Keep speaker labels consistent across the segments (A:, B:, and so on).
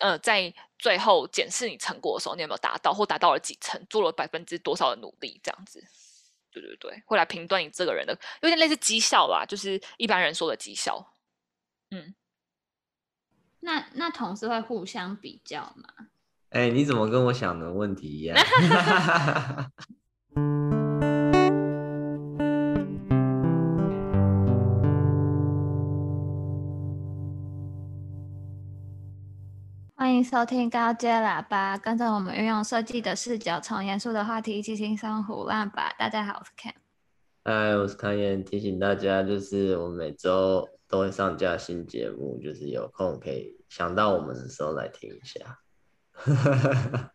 A: 呃，在最后检视你成果的时候，你有没有达到，或达到了几成，做了百分之多少的努力，这样子。对对对，会来评断你这个人的，有点类似绩效啦，就是一般人说的绩效。嗯，
B: 那那同事会互相比较吗？
C: 哎、欸，你怎么跟我想的问题一
B: 样？收听高阶喇叭，跟着我们运用设计的视角，从严肃的话题一起轻松唬烂吧。大家好，我是 Ken。
C: 嗨，我是康岩。提醒大家，就是我们每周都会上架新节目，就是有空可以想到我们的时候来听一下。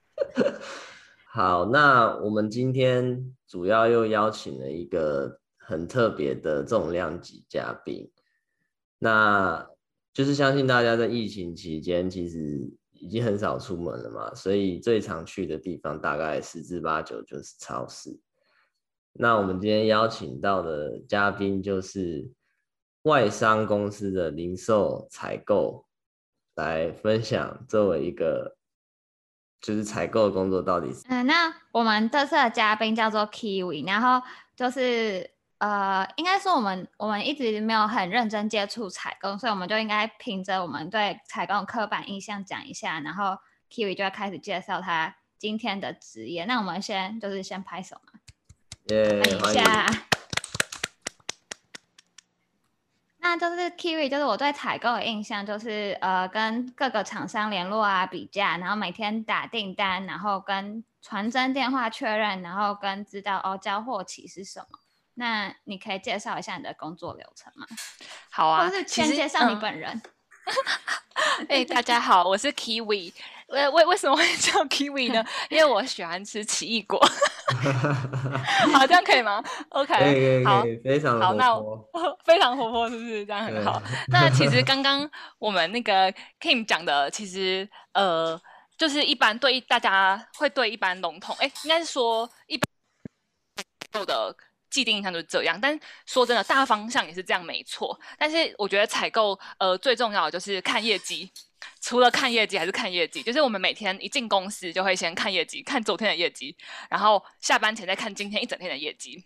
C: 好，那我们今天主要又邀请了一个很特别的重量级嘉宾，那就是相信大家在疫情期间其实已经很少出门了嘛，所以最常去的地方大概十之八九就是超市。那我们今天邀请到的嘉宾就是外商公司的零售采购，来分享作为一个。就是采购工作到底是？
B: 嗯，那我们这次的嘉宾叫做 Kiwi，然后就是呃，应该是我们我们一直没有很认真接触采购，所以我们就应该凭着我们对采购的刻板印象讲一下，然后 Kiwi 就要开始介绍他今天的职业。那我们先就是先拍手嘛，
C: 耶，欢迎一下。
B: 那就是 Kiwi，就是我对采购的印象就是，呃，跟各个厂商联络啊，比价，然后每天打订单，然后跟传真电话确认，然后跟知道哦交货期是什么。那你可以介绍一下你的工作流程吗？
A: 好啊，
B: 或是先介绍你本人。
A: 哎、欸，大家好，我是 Kiwi。为为为什么会叫 Kiwi 呢？因为我喜欢吃奇异果。好，这样可以吗？OK，
C: 可以可以可非常
A: 好，那我 非常活泼，是不是这样很好？那其实刚刚我们那个 Kim 讲的，其实呃，就是一般对大家会对一般笼统，哎，应该是说一般的 既定印象就是这样。但说真的，大方向也是这样，没错。但是我觉得采购呃最重要的就是看业绩。除了看业绩还是看业绩，就是我们每天一进公司就会先看业绩，看昨天的业绩，然后下班前再看今天一整天的业绩。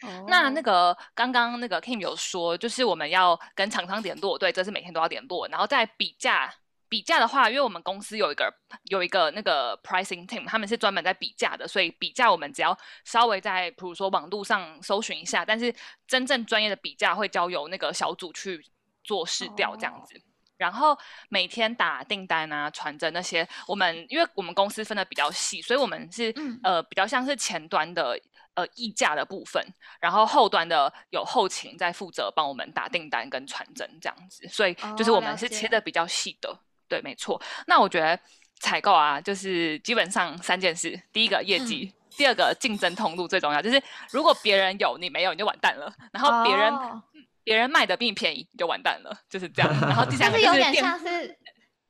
A: Oh. 那那个刚刚那个 Kim 有说，就是我们要跟厂商联络，对，这是每天都要联络。然后在比价，比价的话，因为我们公司有一个有一个那个 pricing team，他们是专门在比价的，所以比价我们只要稍微在比如说网络上搜寻一下，但是真正专业的比价会交由那个小组去做试调这样子。Oh. 然后每天打订单啊、传真那些，我们因为我们公司分的比较细，所以我们是、嗯、呃比较像是前端的呃议价的部分，然后后端的有后勤在负责帮我们打订单跟传真这样子，所以就是我们是切的比较细的，哦、对，没错。那我觉得采购啊，就是基本上三件事：第一个业绩，嗯、第二个竞争通路，最重要就是如果别人有你没有，你就完蛋了。然后别人。哦别人卖的比你便宜，你就完蛋了，就是这样。然后第三
B: 个有点像是，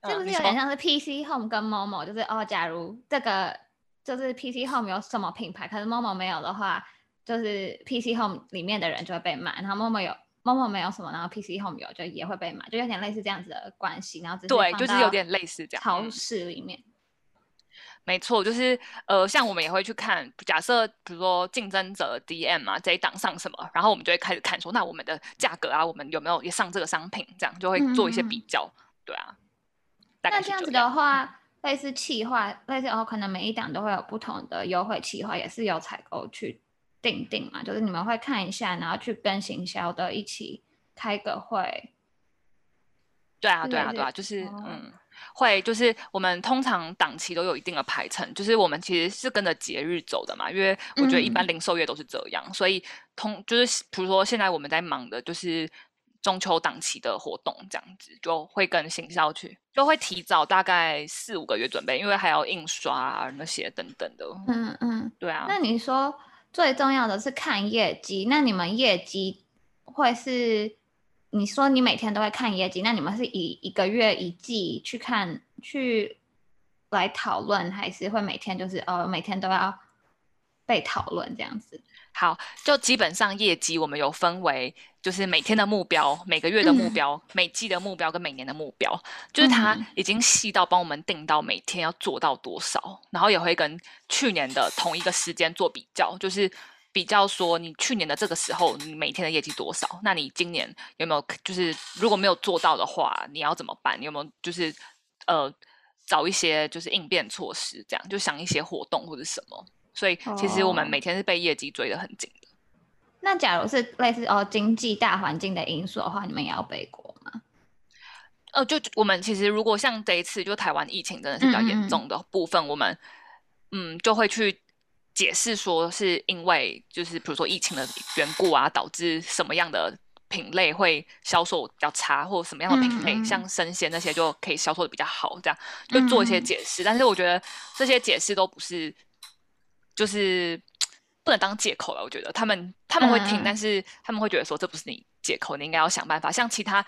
B: 是不是有点像是 PC Home 跟 Momo？就是哦，假如这个就是 PC Home 有什么品牌，可是 Momo 没有的话，就是 PC Home 里面的人就会被骂。然后 Momo 有 Momo 没有什么，然后 PC Home 有，就也会被买，就有点类似这样子的关系。然后
A: 对，就是有点类似这样。
B: 超市里面。
A: 没错，就是呃，像我们也会去看，假设比如说竞争者 DM 啊这一档上什么，然后我们就会开始看说，那我们的价格啊，我们有没有也上这个商品，这样就会做一些比较，嗯、对啊。
B: 那这样子的话，类似企划，类似哦，可能每一档都会有不同的优惠企划，也是由采购去订定嘛，就是你们会看一下，然后去跟行销的一起开个会。
A: 对啊，对啊，对啊，就是、哦、嗯。会就是我们通常档期都有一定的排程，就是我们其实是跟着节日走的嘛，因为我觉得一般零售业都是这样，嗯、所以通就是比如说现在我们在忙的就是中秋档期的活动，这样子就会跟行销去，就会提早大概四五个月准备，因为还要印刷啊那些等等的。
B: 嗯嗯，
A: 对啊。
B: 那你说最重要的是看业绩，那你们业绩会是？你说你每天都会看业绩，那你们是以一个月一季去看去来讨论，还是会每天就是哦每天都要被讨论这样子？
A: 好，就基本上业绩我们有分为，就是每天的目标、每个月的目标、嗯、每季的目标跟每年的目标，就是他已经细到帮我们定到每天要做到多少，然后也会跟去年的同一个时间做比较，就是比较说你去年的这个时候你每天的业绩多少，那你今年有没有就是如果没有做到的话，你要怎么办？你有没有就是呃找一些就是应变措施，这样就想一些活动或者什么。所以其实我们每天是被业绩追得很紧的。Oh.
B: 那假如是类似哦经济大环境的因素的话，你们也要背锅吗？
A: 呃，就我们其实如果像这一次就台湾疫情真的是比较严重的部分，嗯嗯我们嗯就会去解释说是因为就是比如说疫情的缘故啊，导致什么样的品类会销售比较差，或者什么样的品类像生鲜那些就可以销售的比较好，这样就做一些解释。但是我觉得这些解释都不是。就是不能当借口了，我觉得他们他们会听，嗯、但是他们会觉得说，这不是你借口，你应该要想办法。像其他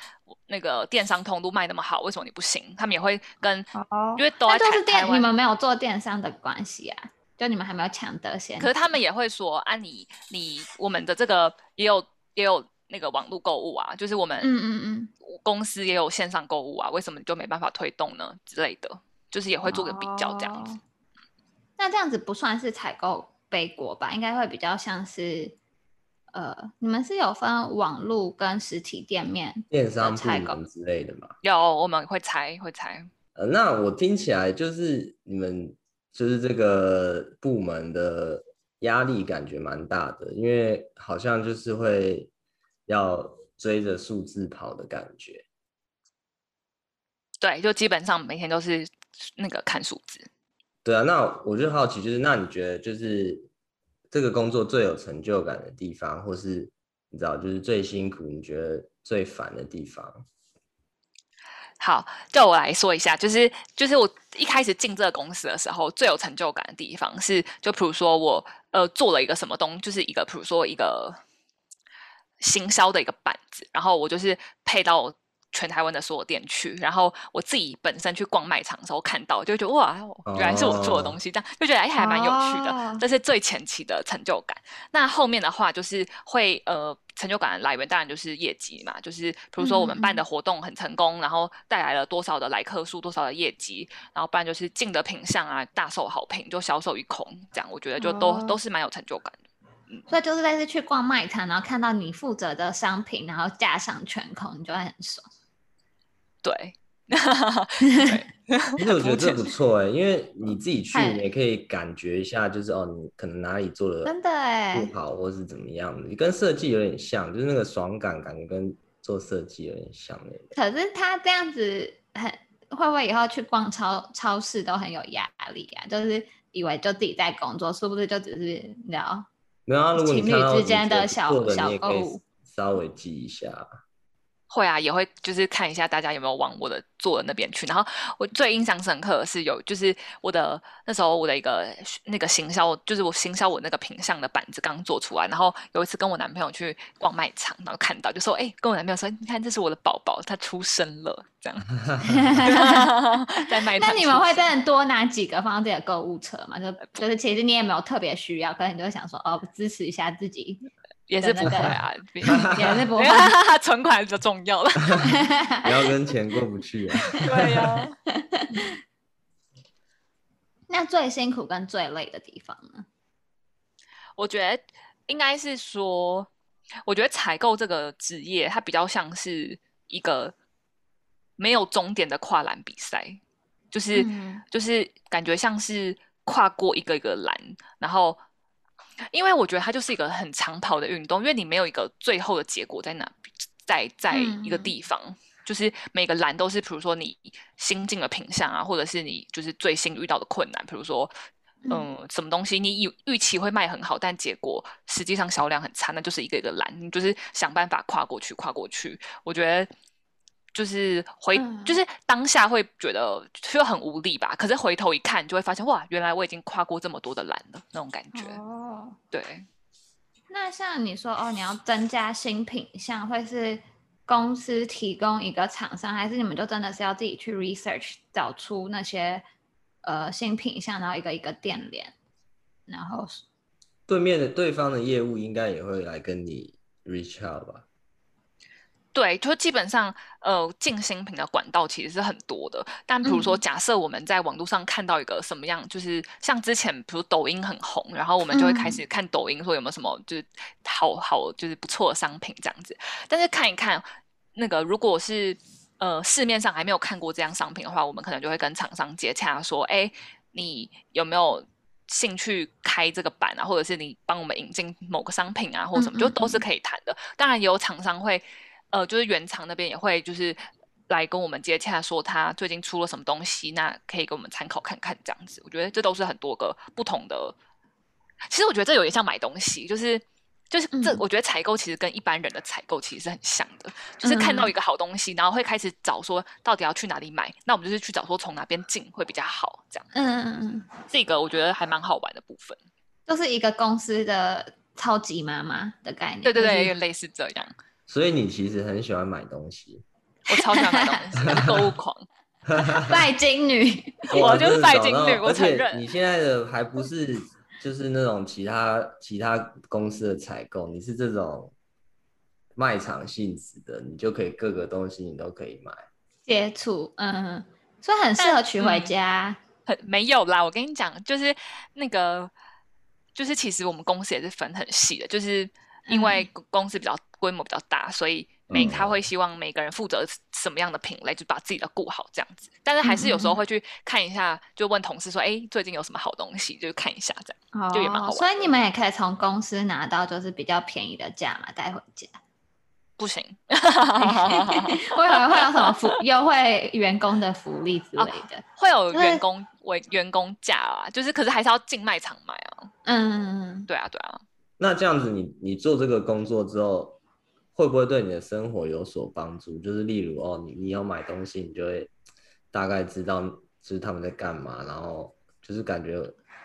A: 那个电商通路卖那么好，为什么你不行？他们也会跟，
B: 哦、
A: 因为都
B: 是电，
A: 湾
B: 你们没有做电商的关系啊，就你们还没有抢得先。
A: 可是他们也会说，啊你，你你我们的这个也有也有那个网络购物啊，就是我们嗯嗯嗯公司也有线上购物啊，为什么你就没办法推动呢？之类的，就是也会做个比较这样子。哦
B: 那这样子不算是采购背锅吧？应该会比较像是，呃，你们是有分网络跟实体店面
C: 电商采购之类的吗？
A: 有，我们会拆会拆。
C: 呃，那我听起来就是你们就是这个部门的压力感觉蛮大的，因为好像就是会要追着数字跑的感觉。
A: 对，就基本上每天都是那个看数字。
C: 对啊，那我就好奇，就是那你觉得，就是这个工作最有成就感的地方，或是你知道，就是最辛苦，你觉得最烦的地方？
A: 好，就我来说一下，就是就是我一开始进这个公司的时候，最有成就感的地方是，就比如说我呃做了一个什么东，就是一个比如说一个行销的一个板子，然后我就是配到。全台湾的所有店去，然后我自己本身去逛卖场的时候看到，就觉得哇，原来是我做的东西，这样就觉得哎还蛮有趣的。这是最前期的成就感。那后面的话就是会呃成就感的来源当然就是业绩嘛，就是比如说我们办的活动很成功，然后带来了多少的来客数，多少的业绩，然后不然就是进的品相啊大受好评，就销售一空，这样我觉得就都都是蛮有成就感的。嗯，
B: 所以就是类似去逛卖场，然后看到你负责的商品，然后架上全空，你就会很爽。
A: 对，
C: 其实我觉得这不 错哎，因为你自己去，你也可以感觉一下，就是哦，你可能哪里做的真的哎不好，或是怎么样的，你跟设计有点像，就是那个爽感感觉跟做设计有点像
B: 那。可是他这样子很会不会以后去逛超超市都很有压力啊？就是以为就自己在工作，是不是就只是聊？
C: 没有啊，如果你
B: 情侣之间的小小购物，
C: 稍微记一下。
A: 会啊，也会就是看一下大家有没有往我的做的那边去。然后我最印象深刻的是有，就是我的那时候我的一个那个行销，就是我行销我那个品相的板子刚做出来。然后有一次跟我男朋友去逛卖场，然后看到就说：“哎，跟我男朋友说，你看这是我的宝宝，他出生了。”这样 在卖场。
B: 那你们会真的多拿几个放到自己的购物车吗？就就是其实你也没有特别需要，可能你就想说哦，支持一下自己。
A: 也是不会啊，也
B: 是不会，
A: 存款就重要了，
C: 不要跟钱过不去啊。
A: 对呀、啊。
B: 那最辛苦跟最累的地方呢？
A: 我觉得应该是说，我觉得采购这个职业，它比较像是一个没有终点的跨栏比赛，就是、嗯、就是感觉像是跨过一个一个栏，然后。因为我觉得它就是一个很长跑的运动，因为你没有一个最后的结果在哪，在在一个地方，嗯、就是每个栏都是，比如说你新进的品相啊，或者是你就是最新遇到的困难，比如说，嗯，嗯什么东西你预预期会卖很好，但结果实际上销量很差，那就是一个一个栏，你就是想办法跨过去，跨过去。我觉得。就是回，嗯、就是当下会觉得就很无力吧。可是回头一看，就会发现哇，原来我已经跨过这么多的栏了，那种感觉。哦，对。
B: 那像你说哦，你要增加新品项，会是公司提供一个厂商，还是你们就真的是要自己去 research 找出那些呃新品项，然后一个一个店联，然后
C: 对面的对方的业务应该也会来跟你 reach out 吧？
A: 对，就基本上，呃，进新品的管道其实是很多的。但比如说，假设我们在网络上看到一个什么样，嗯、就是像之前，比如抖音很红，然后我们就会开始看抖音，说有没有什么就是好好就是不错的商品这样子。但是看一看那个，如果是呃市面上还没有看过这样商品的话，我们可能就会跟厂商接洽说，哎，你有没有兴趣开这个版啊？或者是你帮我们引进某个商品啊，或者什么，就都是可以谈的。当然，也有厂商会。呃，就是原厂那边也会就是来跟我们接洽，说他最近出了什么东西，那可以给我们参考看看这样子。我觉得这都是很多个不同的。其实我觉得这有点像买东西，就是就是这，我觉得采购其实跟一般人的采购其实是很像的，嗯、就是看到一个好东西，然后会开始找说到底要去哪里买，那我们就是去找说从哪边进会比较好这样。嗯嗯嗯，这个我觉得还蛮好玩的部分，
B: 就是一个公司的超级妈妈的概念。
A: 对对对，有点类似这样。
C: 所以你其实很喜欢买东西，
A: 我超喜欢买东西，购物狂，
B: 拜金女，
A: 我就是拜金女，我承认。
C: 你现在的还不是就是那种其他其他公司的采购，你是这种卖场性质的，你就可以各个东西你都可以买
B: 接触，嗯，所以很适合娶回家。
A: 很没有啦，我跟你讲，就是那个，就是其实我们公司也是分很细的，就是。因为公司比较规模比较大，所以每他会希望每个人负责什么样的品类，就把自己的顾好这样子。但是还是有时候会去看一下，就问同事说：“哎，最近有什么好东西？”就看一下这样，就也蛮好玩。
B: 所以你们也可以从公司拿到就是比较便宜的价嘛，带回家。
A: 不行，
B: 会有会有什么福优惠员工的福利之类的？
A: 会有员工为员工价啊，就是可是还是要进卖场买啊。嗯，对啊，对啊。
C: 那这样子你，你你做这个工作之后，会不会对你的生活有所帮助？就是例如哦，你你要买东西，你就会大概知道就是他们在干嘛，然后就是感觉，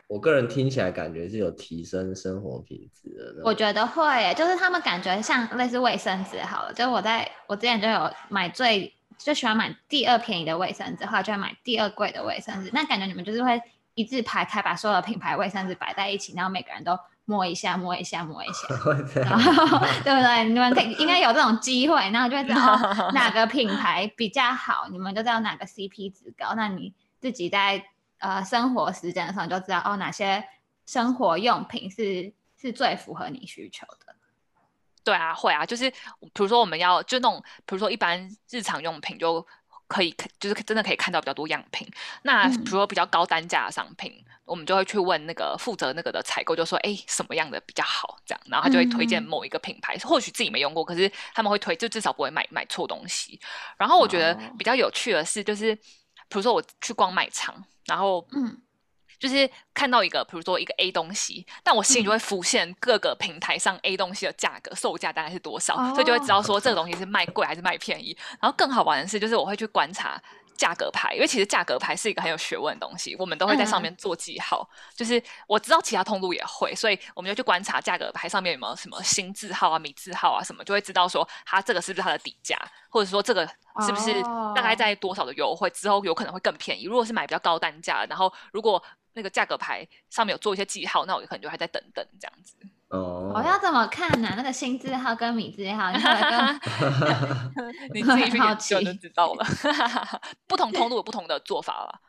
C: 我个人听起来感觉是有提升生活品质的。
B: 我觉得会，就是他们感觉像类似卫生纸好了，就我在我之前就有买最最喜欢买第二便宜的卫生纸，后来就会买第二贵的卫生纸。那感觉你们就是会一字排开，把所有的品牌卫生纸摆在一起，然后每个人都。摸一下，摸一下，摸一下，然后 对不对？你们可以应该有这种机会，然后就会知道哪个品牌比较好，你们就知道哪个 CP 值高。那你自己在呃生活时间的时候就知道哦，哪些生活用品是是最符合你需求的。
A: 对啊，会啊，就是比如说我们要就那种，比如说一般日常用品就。可以，就是真的可以看到比较多样品。那比如说比较高单价的商品，嗯、我们就会去问那个负责那个的采购，就说：“哎，什么样的比较好？”这样，然后他就会推荐某一个品牌。嗯、或许自己没用过，可是他们会推，就至少不会买买错东西。然后我觉得比较有趣的是，就是、哦、比如说我去逛卖场，然后嗯。就是看到一个，比如说一个 A 东西，但我心里就会浮现各个平台上 A 东西的价格，售价大概是多少，所以就会知道说这个东西是卖贵还是卖便宜。然后更好玩的是，就是我会去观察价格牌，因为其实价格牌是一个很有学问的东西，我们都会在上面做记号。就是我知道其他通路也会，所以我们就去观察价格牌上面有没有什么新字号啊、米字号啊什么，就会知道说它这个是不是它的底价，或者说这个是不是大概在多少的优惠之后有可能会更便宜。如果是买比较高单价，然后如果那个价格牌上面有做一些记号，那我可能就还在等等这样子。
C: 哦，
B: 我要怎么看呢、啊？那个新字号跟米字号，你
A: 你自己去研究就知道了。不同通路有不同的做法了，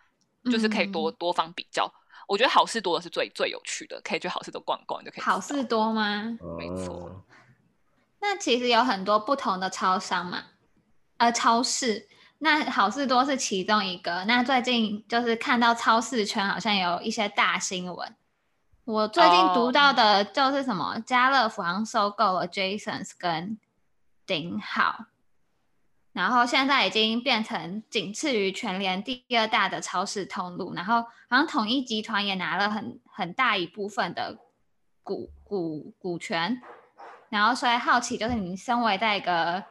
A: 就是可以多多方比较。我觉得好事多的是最最有趣的，可以去好事多逛逛就可以。
B: 好事多吗？
A: 没错。
B: 那其实有很多不同的超商嘛，呃，超市。那好事多是其中一个。那最近就是看到超市圈好像有一些大新闻。我最近读到的就是什么，家乐福好像收购了 Jasons 跟顶好，然后现在已经变成仅次于全联第二大的超市通路。然后好像统一集团也拿了很很大一部分的股股股权。然后所以好奇，就是你身为在一个。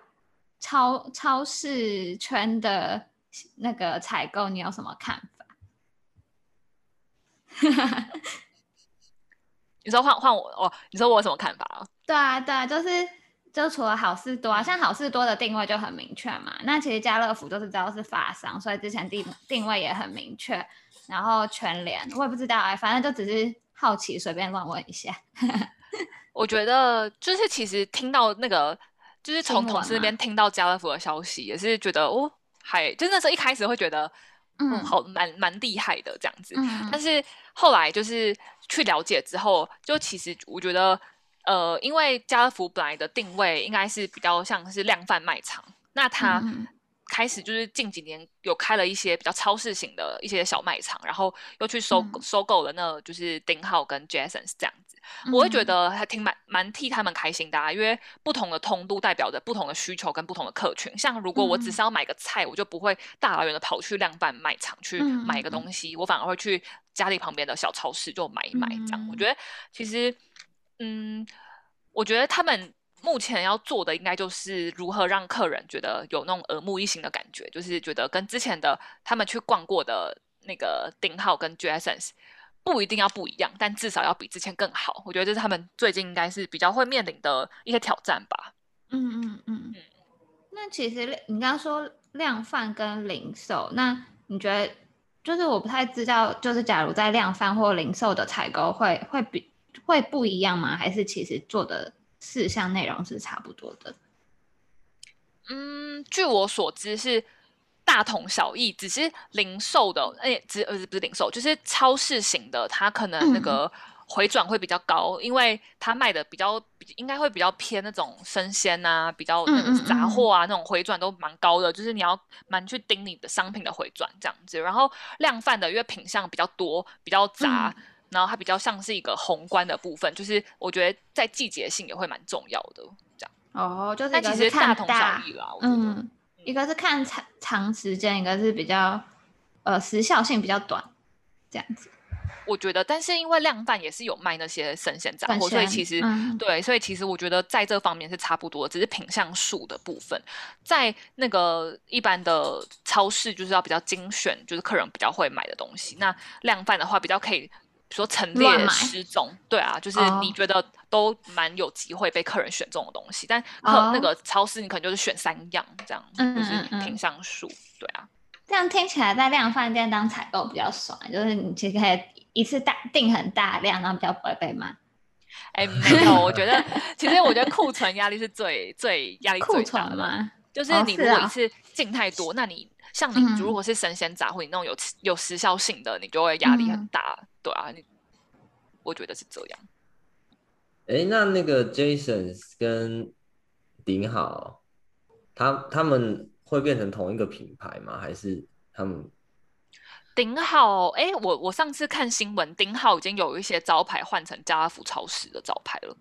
B: 超超市圈的那个采购，你有什么看法？
A: 你说换换我哦？你说我有什么看法啊？
B: 对啊，对啊，就是就除了好事多啊，像好事多的定位就很明确嘛。那其实家乐福就是知道是法商，所以之前定定位也很明确。然后全联我也不知道哎，反正就只是好奇，随便乱问一下。
A: 我觉得就是其实听到那个，就是从同事那边听到家乐福的消息，也是觉得哦，还就那时候一开始会觉得，嗯，嗯好蛮蛮厉害的这样子。嗯、但是后来就是去了解之后，就其实我觉得，呃，因为家乐福本来的定位应该是比较像是量贩卖场，那它开始就是近几年有开了一些比较超市型的一些小卖场，然后又去收、嗯、收购了那就是丁浩跟 Jasons 这样子。我会觉得还挺蛮蛮替他们开心的啊，因为不同的通路代表着不同的需求跟不同的客群。像如果我只是要买个菜，我就不会大老远的跑去量贩卖场去买一个东西，我反而会去家里旁边的小超市就买一买这样。我觉得其实，嗯，我觉得他们目前要做的应该就是如何让客人觉得有那种耳目一新的感觉，就是觉得跟之前的他们去逛过的那个顶好跟 Jasons 不一定要不一样，但至少要比之前更好。我觉得这是他们最近应该是比较会面临的一些挑战吧。
B: 嗯嗯嗯。那其实你刚刚说量贩跟零售，那你觉得就是我不太知道，就是假如在量贩或零售的采购会会比会不一样吗？还是其实做的事项内容是差不多的？
A: 嗯，据我所知是。大同小异，只是零售的，哎、欸，只呃不是零售，就是超市型的，它可能那个回转会比较高，嗯、因为它卖的比较应该会比较偏那种生鲜啊，比较那种杂货啊，嗯嗯嗯那种回转都蛮高的，就是你要蛮去盯你的商品的回转这样子。然后量贩的，因为品相比较多，比较杂，嗯、然后它比较像是一个宏观的部分，就是我觉得在季节性也会蛮重要的这样。
B: 哦，就是
A: 但其实大同小异啦，我觉得。
B: 嗯一个是看长长时间，一个是比较呃时效性比较短，这样子。
A: 我觉得，但是因为量贩也是有卖那些生鲜杂货，所以其实、嗯、对，所以其实我觉得在这方面是差不多，只是品相数的部分，在那个一般的超市就是要比较精选，就是客人比较会买的东西。那量贩的话，比较可以。比如说陈列十种，对啊，就是你觉得都蛮有机会被客人选中的东西，但客那个超市你可能就是选三样这样，嗯、就是品项数，对啊。
B: 这样听起来在量贩店当采购比较爽，就是你其实可以一次大订很大量，然后比较不会被骂。
A: 哎，没有，我觉得其实我觉得库存压力是最最压力最大的嘛，就是你如果一次进太多，那你。像你如果是生鲜杂货，你那种有有时效性的，你就会压力很大，嗯、对啊，你我觉得是这样。
C: 哎、欸，那那个 Jason 跟顶好，他他们会变成同一个品牌吗？还是他们
A: 顶好？哎、欸，我我上次看新闻，顶好已经有一些招牌换成家乐福超市的招牌了，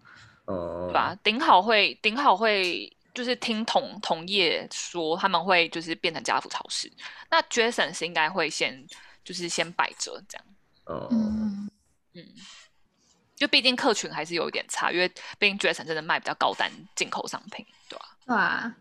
A: 哦、嗯，对吧？顶好会，顶好会。就是听同同业说他们会就是变成家乐福超市，那 Jason 是应该会先就是先摆着这样。哦，嗯，就毕竟客群还是有一点差，因为毕竟 Jasons 真的卖比较高单进口商品，对吧？
B: 对啊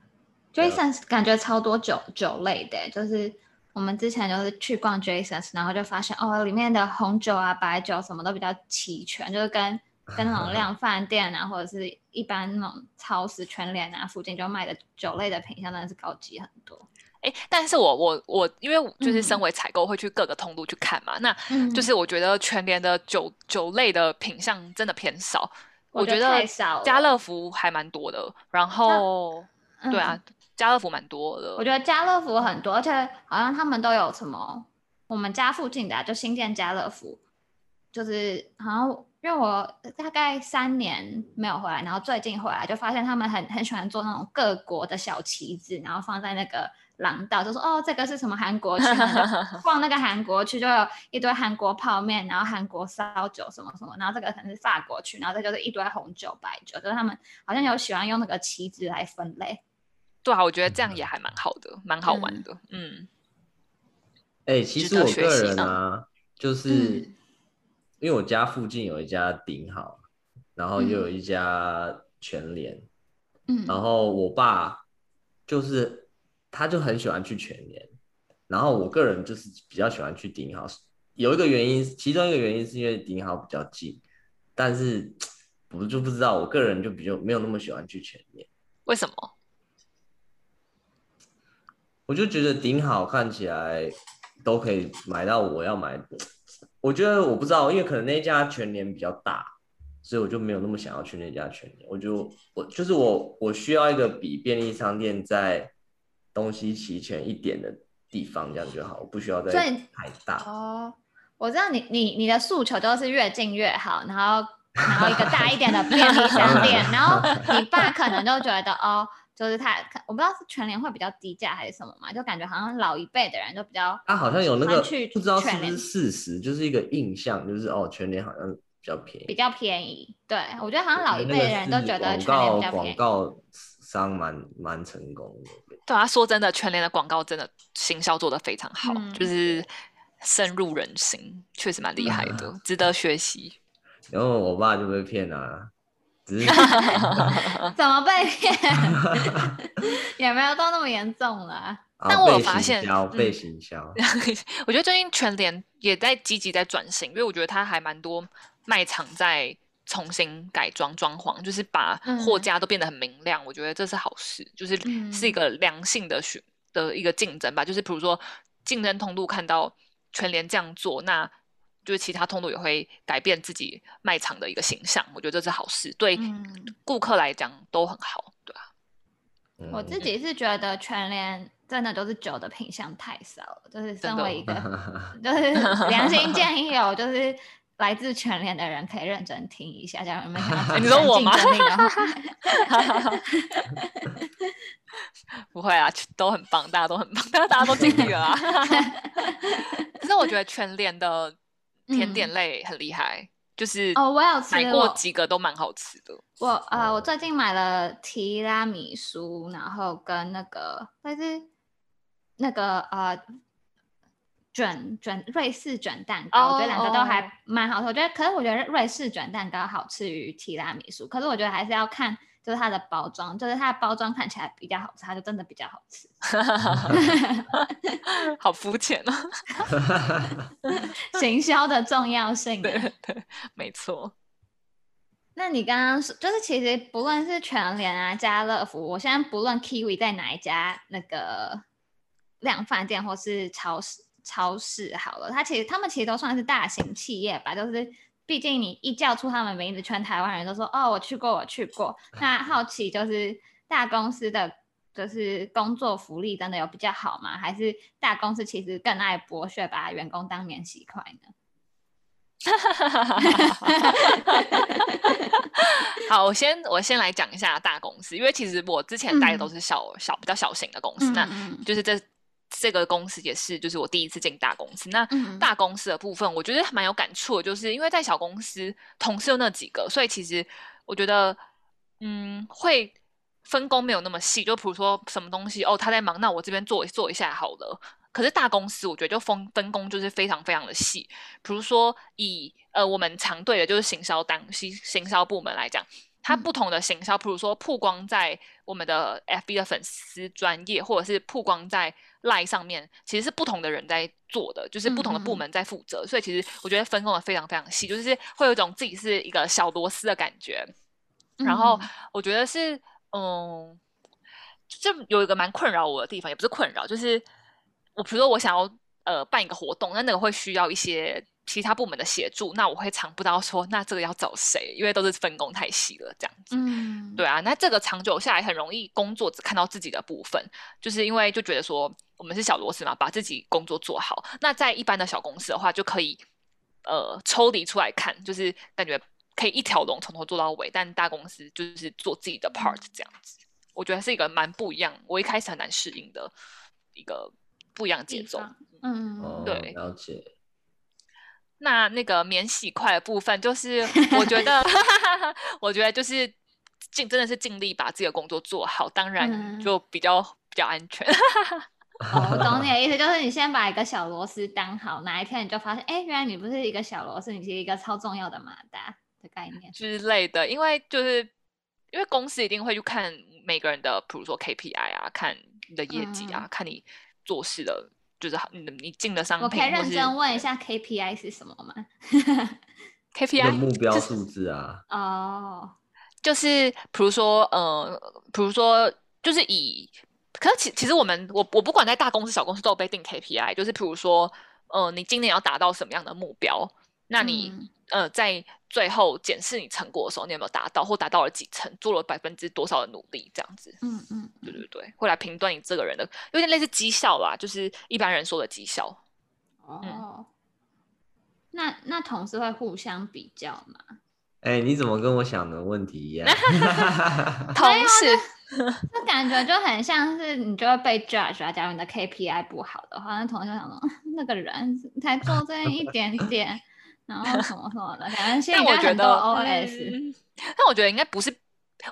B: ，Jasons 感觉超多酒酒类的，就是我们之前就是去逛 Jasons，然后就发现哦，里面的红酒啊、白酒什么都比较齐全，就是跟。跟那种 量贩店啊，或者是一般那种超市、全联啊，附近就卖的酒类的品相，真的是高级很多。
A: 哎、欸，但是我我我，因为就是身为采购，会去各个通路去看嘛，嗯、那就是我觉得全联的酒酒类的品相真的偏少，我觉得家乐福还蛮多的。然后，嗯、对啊，家乐福蛮多的。
B: 我觉得家乐福很多，而且好像他们都有什么，我们家附近的、啊、就新店家乐福，就是好像。因为我大概三年没有回来，然后最近回来就发现他们很很喜欢做那种各国的小旗子，然后放在那个廊道，就说哦，这个是什么韩国区，逛 那个韩国区就有一堆韩国泡面，然后韩国烧酒什么什么，然后这个可能是法国区，然后这就是一堆红酒白酒，就是他们好像有喜欢用那个旗子来分类。
A: 对啊，我觉得这样也还蛮好的，蛮好玩的。嗯。
C: 哎、嗯欸，其实我个人啊，就是。嗯因为我家附近有一家顶好，然后又有一家全联，嗯，然后我爸就是他就很喜欢去全联，然后我个人就是比较喜欢去顶好，有一个原因，其中一个原因是因为顶好比较近，但是我就不知道，我个人就比较没有那么喜欢去全联，
A: 为什么？
C: 我就觉得顶好看起来都可以买到我要买的。我觉得我不知道，因为可能那家全年比较大，所以我就没有那么想要去那家全年。我就我就是我我需要一个比便利商店在东西齐全一点的地方，这样就好，我不需要在太大。
B: 哦，我知道你你你的诉求都是越近越好，然后然后一个大一点的便利商店，然后你爸可能就觉得哦。就是他，我不知道是全联会比较低价还是什么嘛，就感觉好像老一辈的人都比较，
C: 他好像有那个不知道是不是事实，就是一个印象，就是哦，全联好像比较便宜，
B: 比较便宜。对，我觉得好像老一辈的人都觉得全联比较便宜。
C: 广告商蛮蛮成功的。
A: 对啊，说真的，全联的广告真的行销做得非常好，嗯、就是深入人心，确实蛮厉害的，嗯、值得学习。
C: 然后我爸就被骗了。是
B: 怎么被骗？也没有到那么严重啦。
A: 但我有发现，
C: 被行销。
A: 我觉得最近全联也在积极在转型，因为我觉得它还蛮多卖场在重新改装装潢，就是把货架都变得很明亮。嗯、我觉得这是好事，就是是一个良性的选的一个竞争吧。就是比如说竞争通路看到全联这样做，那。就是其他通路也会改变自己卖场的一个形象，我觉得这是好事，对顾客来讲都很好，对啊。
B: 我自己是觉得全联真的都是酒的品相太少了，就是身为一个，就是良心建议有，就是来自全联的人可以认真听一下，这样有没有想要？
A: 你说我吗？不会啊，都很棒，大家都很棒，大家大家都尽力了啊。可是我觉得全联的。甜点类很厉害，嗯、就是
B: 哦，我有吃
A: 买过几个都蛮好吃的。
B: 我呃，我最近买了提拉米苏，然后跟那个，但是那个呃卷卷瑞士卷蛋糕，哦、我觉得两个都还蛮好我觉得，可是我觉得瑞士卷蛋糕好吃于提拉米苏，可是我觉得还是要看。就是它的包装，就是它的包装看起来比较好吃，它就真的比较好吃。
A: 好肤浅哦。
B: 行销的重要性。
A: 对对，没错。
B: 那你刚刚说，就是其实不论是全联啊、家乐福，我现在不论 Kiwi 在哪一家那个量贩店或是超市，超市好了，它其实他们其实都算是大型企业吧，就是。毕竟你一叫出他们名字，全台湾人都说哦，我去过，我去过。那好奇就是大公司的就是工作福利真的有比较好吗？还是大公司其实更爱剥削，把员工当免洗筷呢？
A: 好，我先我先来讲一下大公司，因为其实我之前待的都是小、嗯、小比较小型的公司，嗯、那就是这。这个公司也是，就是我第一次进大公司。那大公司的部分，我觉得还蛮有感触的，就是因为在小公司同事有那几个，所以其实我觉得，嗯，会分工没有那么细。就比如说什么东西哦，他在忙，那我这边做做一下好了。可是大公司，我觉得就分分工就是非常非常的细。比如说以呃我们常对的就是行销单行行销部门来讲。它不同的行销，譬如说曝光在我们的 FB 的粉丝专业，或者是曝光在 Line 上面，其实是不同的人在做的，就是不同的部门在负责。嗯嗯，所以其实我觉得分工的非常非常细，就是会有一种自己是一个小螺丝的感觉。然后我觉得是，嗯，就有一个蛮困扰我的地方，也不是困扰，就是我比如说我想要呃办一个活动，那那个会需要一些。其他部门的协助，那我会常不知道说，那这个要找谁？因为都是分工太细了，这样子。嗯，对啊，那这个长久下来很容易工作只看到自己的部分，就是因为就觉得说我们是小螺丝嘛，把自己工作做好。那在一般的小公司的话，就可以呃抽离出来看，就是感觉可以一条龙从头做到尾。但大公司就是做自己的 part 这样子，我觉得是一个蛮不一样，我一开始很难适应的一个不一样节奏。嗯，对，
C: 了解。
A: 那那个免洗筷的部分，就是 我觉得，我觉得就是尽真的是尽力把自己的工作做好，当然就比较、嗯、比较安全。
B: 哦，我懂你的意思，就是你先把一个小螺丝当好，哪一天你就发现，哎，原来你不是一个小螺丝，你是一个超重要的马达的概念
A: 之类的。因为就是因为公司一定会去看每个人的，比如说 KPI 啊，看你的业绩啊，嗯、看你做事的。就是你你进的商品，
B: 我可以认真问一下 KPI 是什么吗
A: ？KPI
C: 目标数字啊。
B: 哦，
A: 就是比如说呃，比如说就是以，可是其其实我们我我不管在大公司小公司都有被定 KPI，就是比如说呃，你今年要达到什么样的目标？那你、嗯、呃，在最后检视你成果的时候，你有没有达到，或达到了几成，做了百分之多少的努力，这样子。
B: 嗯嗯，
A: 对对对，会来评断你这个人的，有点类似绩效吧，就是一般人说的绩效。
B: 哦，嗯、那那同事会互相比较吗？
C: 哎、欸，你怎么跟我想的问题一样？
A: 同事，
B: 那感觉就很像是你就会被 judge 啊。假如你的 KPI 不好的话，那同事想说 那个人才做这一点点。然后什么什么的，反正现在很多 OS。
A: 嗯，但我觉得应该不是。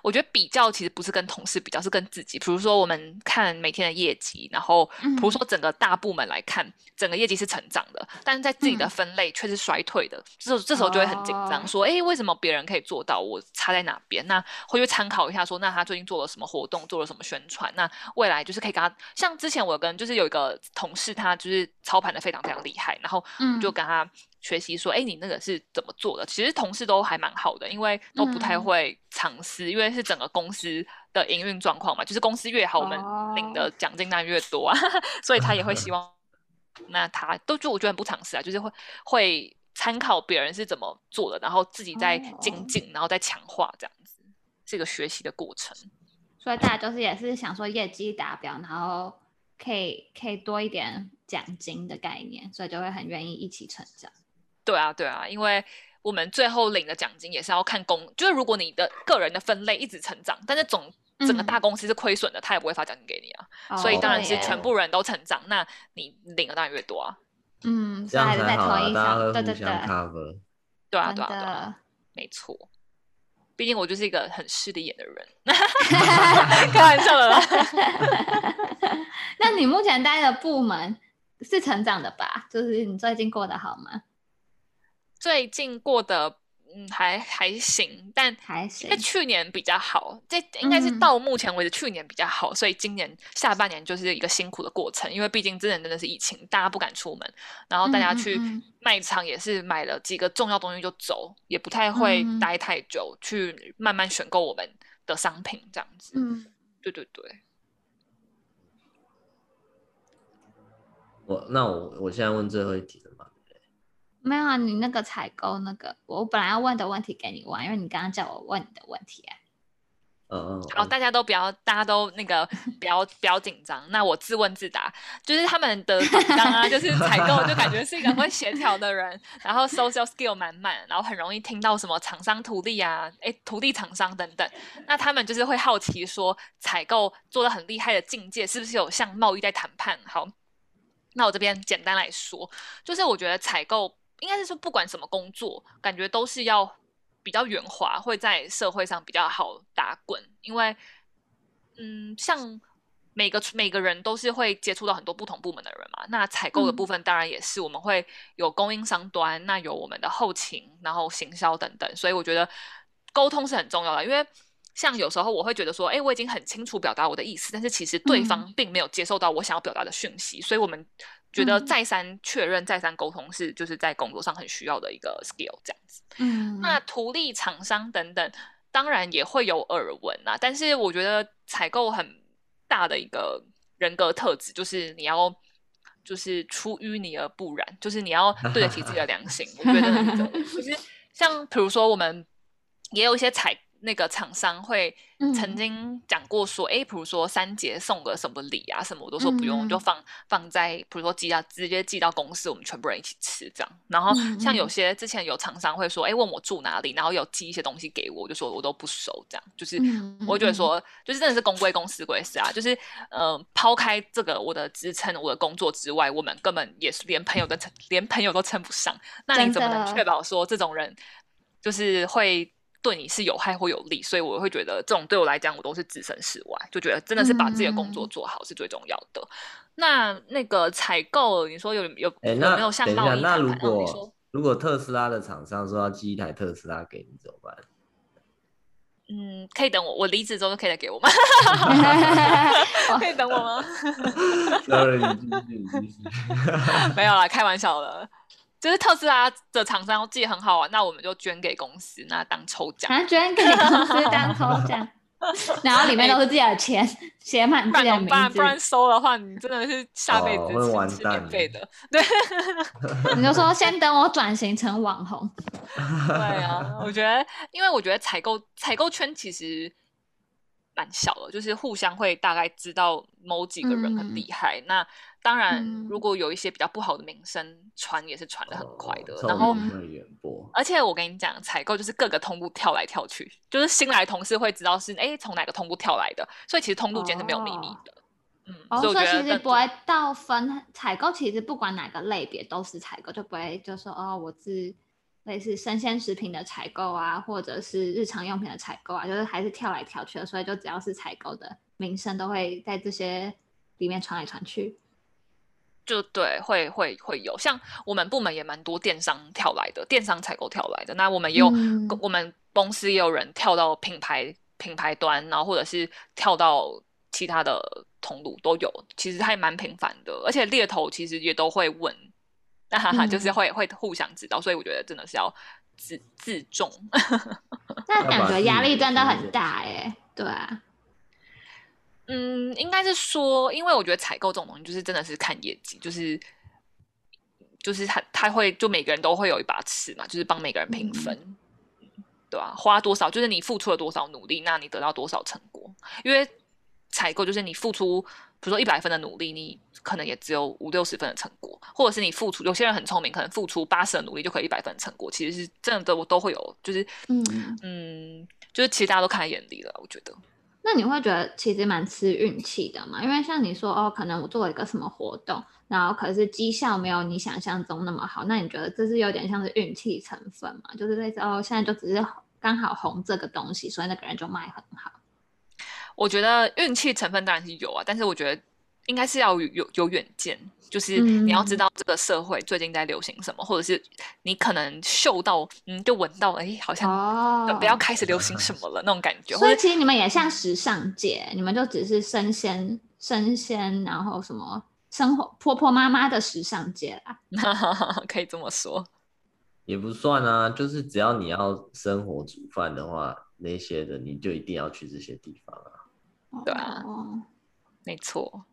A: 我觉得比较其实不是跟同事比较，是跟自己。比如说，我们看每天的业绩，然后比如说整个大部门来看，整个业绩是成长的，但是在自己的分类却是衰退的。这这时候就会很紧张，说：“哎，为什么别人可以做到，我差在哪边？”那会去参考一下，说：“那他最近做了什么活动，做了什么宣传？那未来就是可以跟他，像之前我跟就是有一个同事，他就是操盘的非常非常厉害，然后我就跟他。学习说，哎，你那个是怎么做的？其实同事都还蛮好的，因为都不太会藏私，嗯、因为是整个公司的营运状况嘛，就是公司越好，我们领的奖金当然越多啊，哦、所以他也会希 望，那他都就我觉得很不藏私啊，就是会会参考别人是怎么做的，然后自己再精进，哦、然后再强化这样子，是一个学习的过程。
B: 所以大家就是也是想说业绩达标，然后可以可以多一点奖金的概念，所以就会很愿意一起成长。
A: 对啊，对啊，因为我们最后领的奖金也是要看公，就是如果你的个人的分类一直成长，但是总整个大公司是亏损的，嗯、他也不会发奖金给你啊。哦、所以当然是全部人都成长，哦、那你领的当然越多啊。
B: 嗯，
C: 这样才好啊，大家会互相 cover。
B: 对对对，
A: 对啊，对啊，对啊，没错。毕竟我就是一个很势利眼的人，开玩笑的啦。
B: 那你目前待的部门是成长的吧？就是你最近过得好吗？
A: 最近过得嗯还还行，但还行。在去年比较好，这应该是到目前为止去年比较好，嗯、所以今年下半年就是一个辛苦的过程。因为毕竟之前真的是疫情，大家不敢出门，然后大家去卖场也是买了几个重要东西就走，也不太会待太久，嗯、去慢慢选购我们的商品这样子。嗯，对对对。
C: 我那我我现在问最后一题了吗？
B: 没有啊，你那个采购那个，我本来要问的问题给你问，因为你刚刚叫我问你的问题啊。
C: 嗯嗯。
A: 好，大家都不要，大家都那个 不要不要紧张。那我自问自答，就是他们的刚刚啊，就是采购就感觉是一个会协调的人，然后 social skill 满满，然后很容易听到什么厂商图利啊，哎，图利厂商等等。那他们就是会好奇说，采购做的很厉害的境界是不是有像贸易在谈判？好，那我这边简单来说，就是我觉得采购。应该是说，不管什么工作，感觉都是要比较圆滑，会在社会上比较好打滚。因为，嗯，像每个每个人都是会接触到很多不同部门的人嘛。那采购的部分当然也是，我们会有供应商端，嗯、那有我们的后勤，然后行销等等。所以我觉得沟通是很重要的。因为像有时候我会觉得说，哎，我已经很清楚表达我的意思，但是其实对方并没有接受到我想要表达的讯息，嗯、所以我们。觉得再三确认、再三沟通是就是在工作上很需要的一个 skill，这样子。嗯，那图利厂商等等，当然也会有耳闻啊。但是我觉得采购很大的一个人格特质，就是你要就是出淤泥而不染，就是你要对得起自己的良心。我觉得。其 实像比如说，我们也有一些采。那个厂商会曾经讲过说，哎、嗯，比如说三节送个什么礼啊，什么我都说不用，嗯、就放放在，比如说寄到直接寄到公司，我们全部人一起吃这样。然后像有些之前有厂商会说，哎，问我住哪里，然后有寄一些东西给我，我就说我都不收这样。就是我觉得说，就是真的是公归公，私归私啊。就是呃，抛开这个我的职称、我的工作之外，我们根本也是连朋友都称连朋友都称不上。那你怎么能确保说这种人就是会？对你是有害或有利，所以我会觉得这种对我来讲，我都是置身事外，就觉得真的是把自己的工作做好是最重要的。嗯、那那个采购，你说有有、欸、有没有像贸易谈判？
C: 那如果如果特斯拉的厂商说要寄一台特斯拉给你怎么办？
A: 嗯，可以等我，我离职之后就可以再给我吗？可以等我吗？没有啦，开玩笑的。就是特斯拉的厂商寄很好玩，那我们就捐给公司，那当抽奖啊。
B: 捐给公司 当抽奖，然后里面都是自己的钱，写满自己的名字。
A: 不然收的话，你真的是下辈子是免费的。对，
B: 你就说先等我转型成网红。
A: 对啊，我觉得，因为我觉得采购采购圈其实蛮小的，就是互相会大概知道某几个人很厉害。嗯、那当然，嗯、如果有一些比较不好的名声，传也是传的很快的。哦、然后，而且我跟你讲，采购就是各个通路跳来跳去，就是新来同事会知道是哎从哪个通路跳来的，所以其实通路间是没有秘密的。
B: 哦、嗯，所以其实不会到分采购，其实不管哪个类别都是采购，就不会就说哦，我是类似生鲜食品的采购啊，或者是日常用品的采购啊，就是还是跳来跳去的，所以就只要是采购的名声都会在这些里面传来传去。
A: 就对，会会会有，像我们部门也蛮多电商跳来的，电商采购跳来的。那我们也有，嗯、我们公司也有人跳到品牌品牌端，然后或者是跳到其他的通路都有，其实还蛮频繁的。而且猎头其实也都会问，那哈哈，就是会会互相知道，所以我觉得真的是要自自重。
B: 那感觉压力真的很大哎，对啊。
A: 嗯，应该是说，因为我觉得采购这种东西就是真的是看业绩，就是就是他他会就每个人都会有一把尺嘛，就是帮每个人评分，嗯、对吧、啊？花多少就是你付出了多少努力，那你得到多少成果？因为采购就是你付出，比如说一百分的努力，你可能也只有五六十分的成果，或者是你付出，有些人很聪明，可能付出八十的努力就可以一百分的成果，其实是真的都都会有，就是嗯嗯，就是其实大家都看在眼里了，我觉得。
B: 那你会觉得其实蛮吃运气的嘛？因为像你说哦，可能我做了一个什么活动，然后可是绩效没有你想象中那么好，那你觉得这是有点像是运气成分嘛？就是类似哦，现在就只是刚好红这个东西，所以那个人就卖很好。
A: 我觉得运气成分当然是有啊，但是我觉得应该是要有有有远见。就是你要知道这个社会最近在流行什么，嗯、或者是你可能嗅到，嗯，就闻到，哎，好像不要开始流行什么了、哦、那种感觉。
B: 所以其实你们也像时尚界，嗯、你们就只是生鲜、生鲜，然后什么生活婆婆妈妈的时尚界啦，
A: 可以这么说，
C: 也不算啊。就是只要你要生活煮饭的话，那些的你就一定要去这些地方啊。
A: 对啊，没错。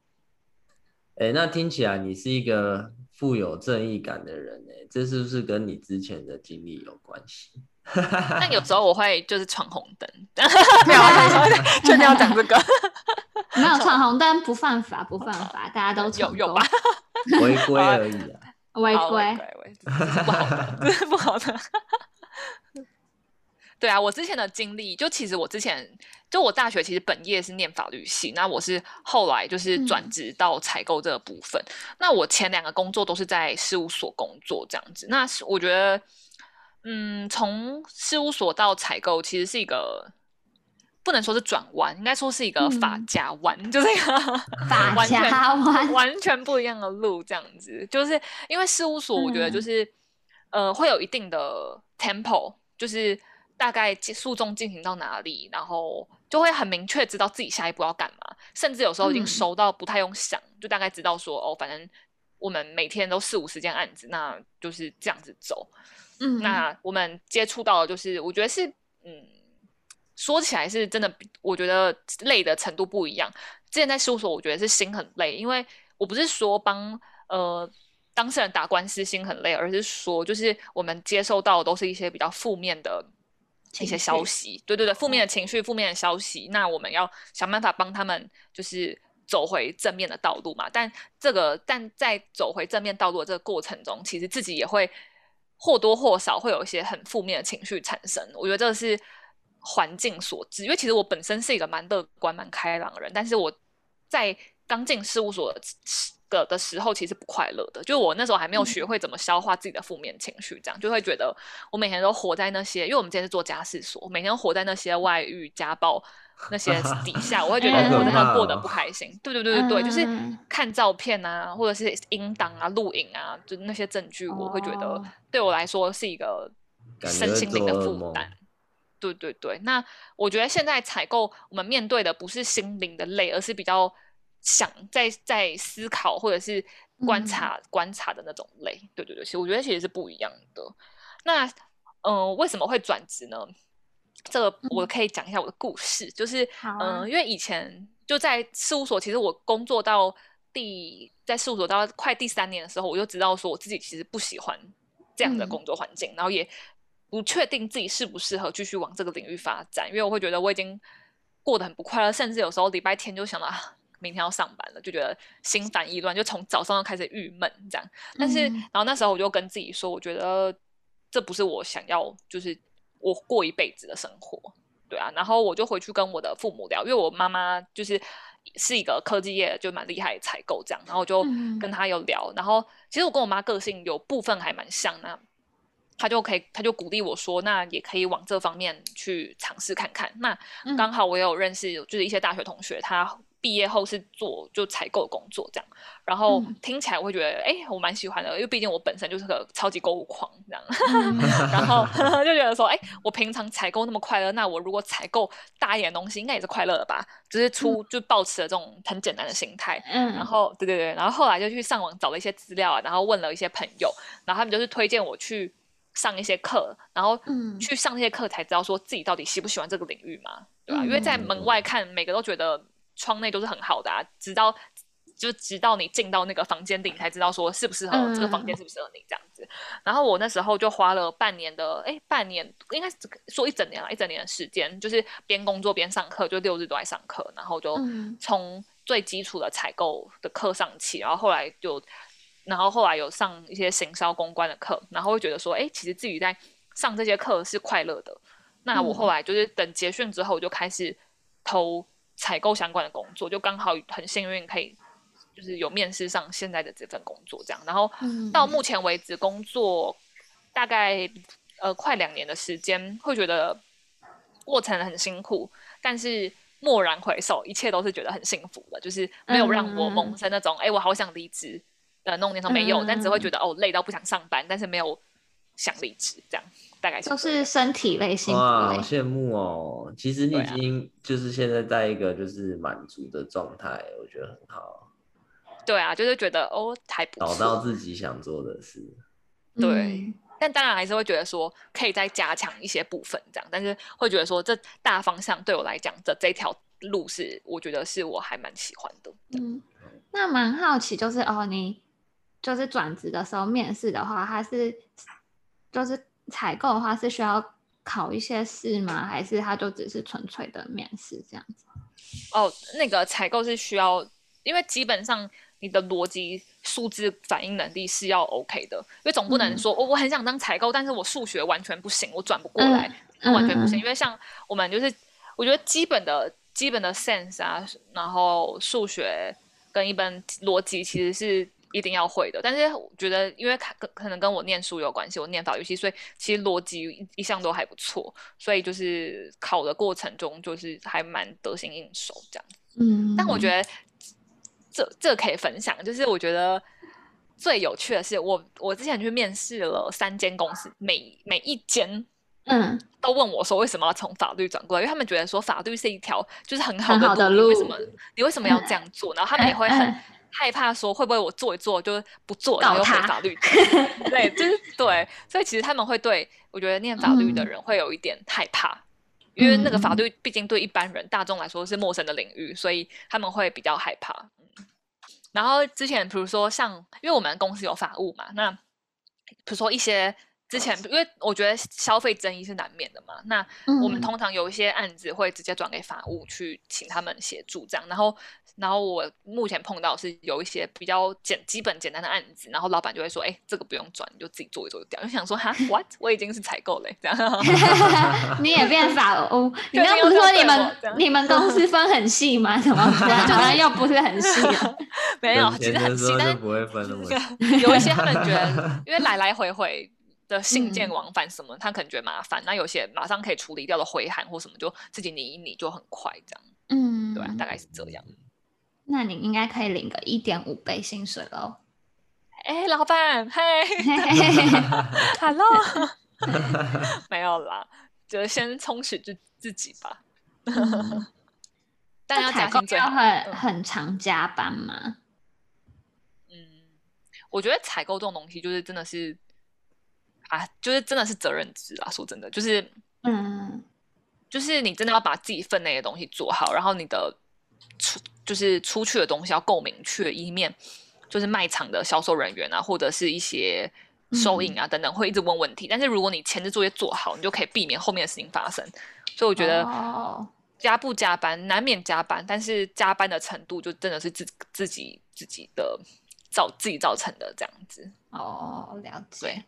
C: 哎，那听起来你是一个富有正义感的人哎，这是不是跟你之前的经历有关系？
A: 但有时候我会就是闯红灯，没有，确定要讲这个？
B: 没有闯红灯不犯法，不犯法，大家都
A: 有有吧？
C: 违规而已啊，
B: 违规，
A: 不好的，不好的。对啊，我之前的经历，就其实我之前就我大学其实本业是念法律系，那我是后来就是转职到采购这个部分。嗯、那我前两个工作都是在事务所工作这样子。那我觉得，嗯，从事务所到采购其实是一个不能说是转弯，应该说是一个法家弯，嗯、就是一个
B: 法家弯，
A: 完全不一样的路这样子。就是因为事务所，我觉得就是、嗯、呃会有一定的 tempo，就是。大概诉讼进行到哪里，然后就会很明确知道自己下一步要干嘛，甚至有时候已经熟到不太用想，嗯、就大概知道说哦，反正我们每天都四五十件案子，那就是这样子走。嗯，那我们接触到的就是，我觉得是，嗯，说起来是真的，我觉得累的程度不一样。之前在事务所，我觉得是心很累，因为我不是说帮呃当事人打官司心很累，而是说就是我们接受到的都是一些比较负面的。一些消息，对对对，负面的情绪、负面的消息，那我们要想办法帮他们，就是走回正面的道路嘛。但这个，但在走回正面道路的这个过程中，其实自己也会或多或少会有一些很负面的情绪产生。我觉得这是环境所致，因为其实我本身是一个蛮乐观、蛮开朗的人，但是我在刚进事务所的。的的时候其实不快乐的，就我那时候还没有学会怎么消化自己的负面情绪，这样、嗯、就会觉得我每天都活在那些，因为我们今天是做家事所，每天都活在那些外遇、家暴 那些底下，我会觉得我真的过得不开心。嗯、对对对对对，就是看照片啊，或者是音档啊、录影啊，就那些证据，我会觉得对我来说是一个身心灵的负担。对对对，那我觉得现在采购我们面对的不是心灵的累，而是比较。想在在思考或者是观察、嗯、观察的那种累，对对对，其实我觉得其实是不一样的。那嗯、呃，为什么会转职呢？这个我可以讲一下我的故事，嗯、就是嗯、啊呃，因为以前就在事务所，其实我工作到第在事务所到快第三年的时候，我就知道说我自己其实不喜欢这样的工作环境，嗯、然后也不确定自己适不适合继续往这个领域发展，因为我会觉得我已经过得很不快乐，甚至有时候礼拜天就想到啊，明天要上班了，就觉得心烦意乱，就从早上就开始郁闷这样。但是，嗯、然后那时候我就跟自己说，我觉得这不是我想要，就是我过一辈子的生活，对啊。然后我就回去跟我的父母聊，因为我妈妈就是是一个科技业就蛮厉害的采购这样，然后我就跟她有聊。嗯、然后其实我跟我妈个性有部分还蛮像的，那她就可以，她就鼓励我说，那也可以往这方面去尝试看看。那刚好我有认识，就是一些大学同学，他。毕业后是做就采购工作这样，然后听起来我会觉得，哎、嗯欸，我蛮喜欢的，因为毕竟我本身就是个超级购物狂这样，嗯、然后就觉得说，哎、欸，我平常采购那么快乐，那我如果采购大一点的东西，应该也是快乐的吧？只、就是出、嗯、就抱持了这种很简单的心态，嗯，然后对对对，然后后来就去上网找了一些资料啊，然后问了一些朋友，然后他们就是推荐我去上一些课，然后去上那些课才知道说自己到底喜不喜欢这个领域嘛，对吧？嗯、因为在门外看，每个都觉得。窗内都是很好的啊，直到就直到你进到那个房间里，你才知道说适不适合、嗯、这个房间适不适合你这样子。然后我那时候就花了半年的，哎，半年应该是说一整年了，一整年的时间，就是边工作边上课，就六日都在上课。然后就从最基础的采购的课上起，然后后来就，然后后来有上一些行销公关的课，然后会觉得说，哎，其实自己在上这些课是快乐的。那我后来就是等结训之后，就开始投。采购相关的工作，就刚好很幸运可以，就是有面试上现在的这份工作这样。然后到目前为止工作大概呃快两年的时间，会觉得过程很辛苦，但是蓦然回首，一切都是觉得很幸福的，就是没有让我萌生那种哎、嗯欸、我好想离职的那种念头没有，嗯、但只会觉得哦累到不想上班，但是没有想离职这样。大概是
B: 就是身体类型。
C: 哇，好羡慕哦！其实你已经就是现在在一个就是满足的状态，啊、我觉得很好。
A: 对啊，就是觉得哦还不错，
C: 找到自己想做的事。
A: 对，嗯、但当然还是会觉得说可以再加强一些部分，这样。但是会觉得说这大方向对我来讲这这条路是，我觉得是我还蛮喜欢的。
B: 嗯，那蛮好奇，就是哦，你就是转职的时候面试的话，他是就是。采购的话是需要考一些试吗？还是它就只是纯粹的面试这样子？
A: 哦，那个采购是需要，因为基本上你的逻辑、数字反应能力是要 OK 的，因为总不能说我、嗯哦、我很想当采购，但是我数学完全不行，我转不过来，嗯、完全不行。嗯、因为像我们就是，我觉得基本的基本的 sense 啊，然后数学跟一般逻辑其实是。一定要会的，但是我觉得，因为可可能跟我念书有关系，我念法律系，所以其实逻辑一向都还不错，所以就是考的过程中就是还蛮得心应手这样。嗯，但我觉得这这可以分享，就是我觉得最有趣的是我，我我之前去面试了三间公司，每每一间嗯都问我说为什么要从法律转过来，因为他们觉得说法律是一条就是很好的路，的路，为什么你为什么要这样做？嗯、然后他们也会很。害怕说会不会我做一做就不做，然后又赔法律？对，就是对，所以其实他们会对我觉得念法律的人会有一点害怕，嗯、因为那个法律毕竟对一般人大众来说是陌生的领域，所以他们会比较害怕。嗯、然后之前比如说像，因为我们公司有法务嘛，那比如说一些之前，因为我觉得消费争议是难免的嘛，那我们通常有一些案子会直接转给法务去请他们协助这样，然后。然后我目前碰到是有一些比较简基本简单的案子，然后老板就会说：“哎，这个不用转，你就自己做一做就掉。”就想说：“哈，what？我已经是采购嘞，这样。”你也变法哦？你刚不是说你们你们公司分很细吗？什么？就好像又不是很细。没有，其实很细，但是不会分那么。有一些他们觉得，因为来来回回的信件往返什么，他可能觉得麻烦。那有些马上可以处理掉的回函或什么，就自己拟一拟就很快，这样。嗯，对，大概是这样。那你应该可以领个一点五倍薪水喽。哎，老板，嘿，Hello，没有啦，就先充实自自己吧。但要加薪最好。很很常加班吗？嗯，我觉得采购这种东西就是真的是啊，就是真的是责任制啊。说真的，就是嗯，就是你真的要把自己分内的东西做好，然后你的出就是出去的东西要够明确，以免就是卖场的销售人员啊，或者是一些收银啊等等会一直问问题。嗯、但是如果你前置作业做好，你就可以避免后面的事情发生。所以我觉得加不加班、哦、难免加班，但是加班的程度就真的是自自己自己的造自己造成的这样子。
B: 哦，了解。
A: 对，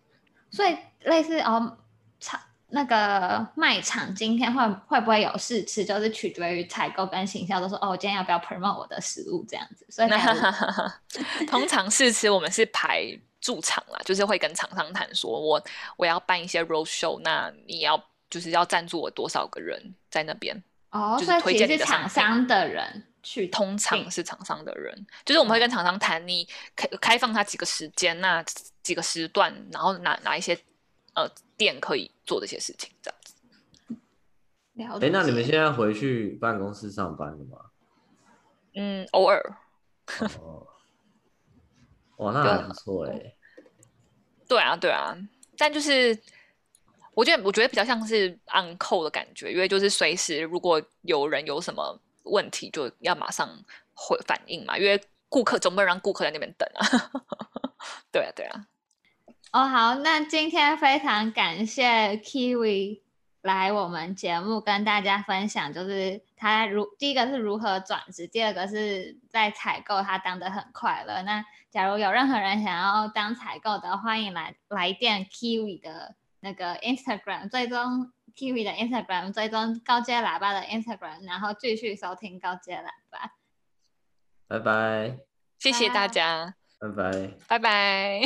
B: 所以类似哦，场那个卖场今天会会不会有试吃，就是取决于采购跟行销，都说哦，我今天要不要 promote 我的食物这样子。所以
A: 通常试吃我们是排驻场啦，就是会跟厂商谈说，我我要办一些 road show，那你要。就是要赞助我多少个人在那边
B: 哦，
A: 就是推荐
B: 是厂商的人去，
A: 通常是厂商的人，就是我们会跟厂商谈，你开开放他几个时间，那几个时段，然后哪哪一些呃店可以做这些事情，这样子。
C: 哎，那你们现在回去办公室上班了吗？
A: 嗯，偶尔。
C: 哦，哇，那还不错哎。
A: 对啊，对啊，但就是。我觉得我觉得比较像是 on call 的感觉，因为就是随时如果有人有什么问题，就要马上回反应嘛。因为顾客总不能让顾客在那边等啊。对啊，对啊。
B: 哦，好，那今天非常感谢 Kiwi 来我们节目跟大家分享，就是他如第一个是如何转职，第二个是在采购他当得很快乐。那假如有任何人想要当采购的，欢迎来来电 Kiwi 的。那个 Instagram 最终 Kiwi 的 Instagram 最终高阶喇叭的 Instagram，然后继续收听高阶喇叭。
C: 拜拜，
A: 谢谢大家，
C: 拜拜，
A: 拜拜。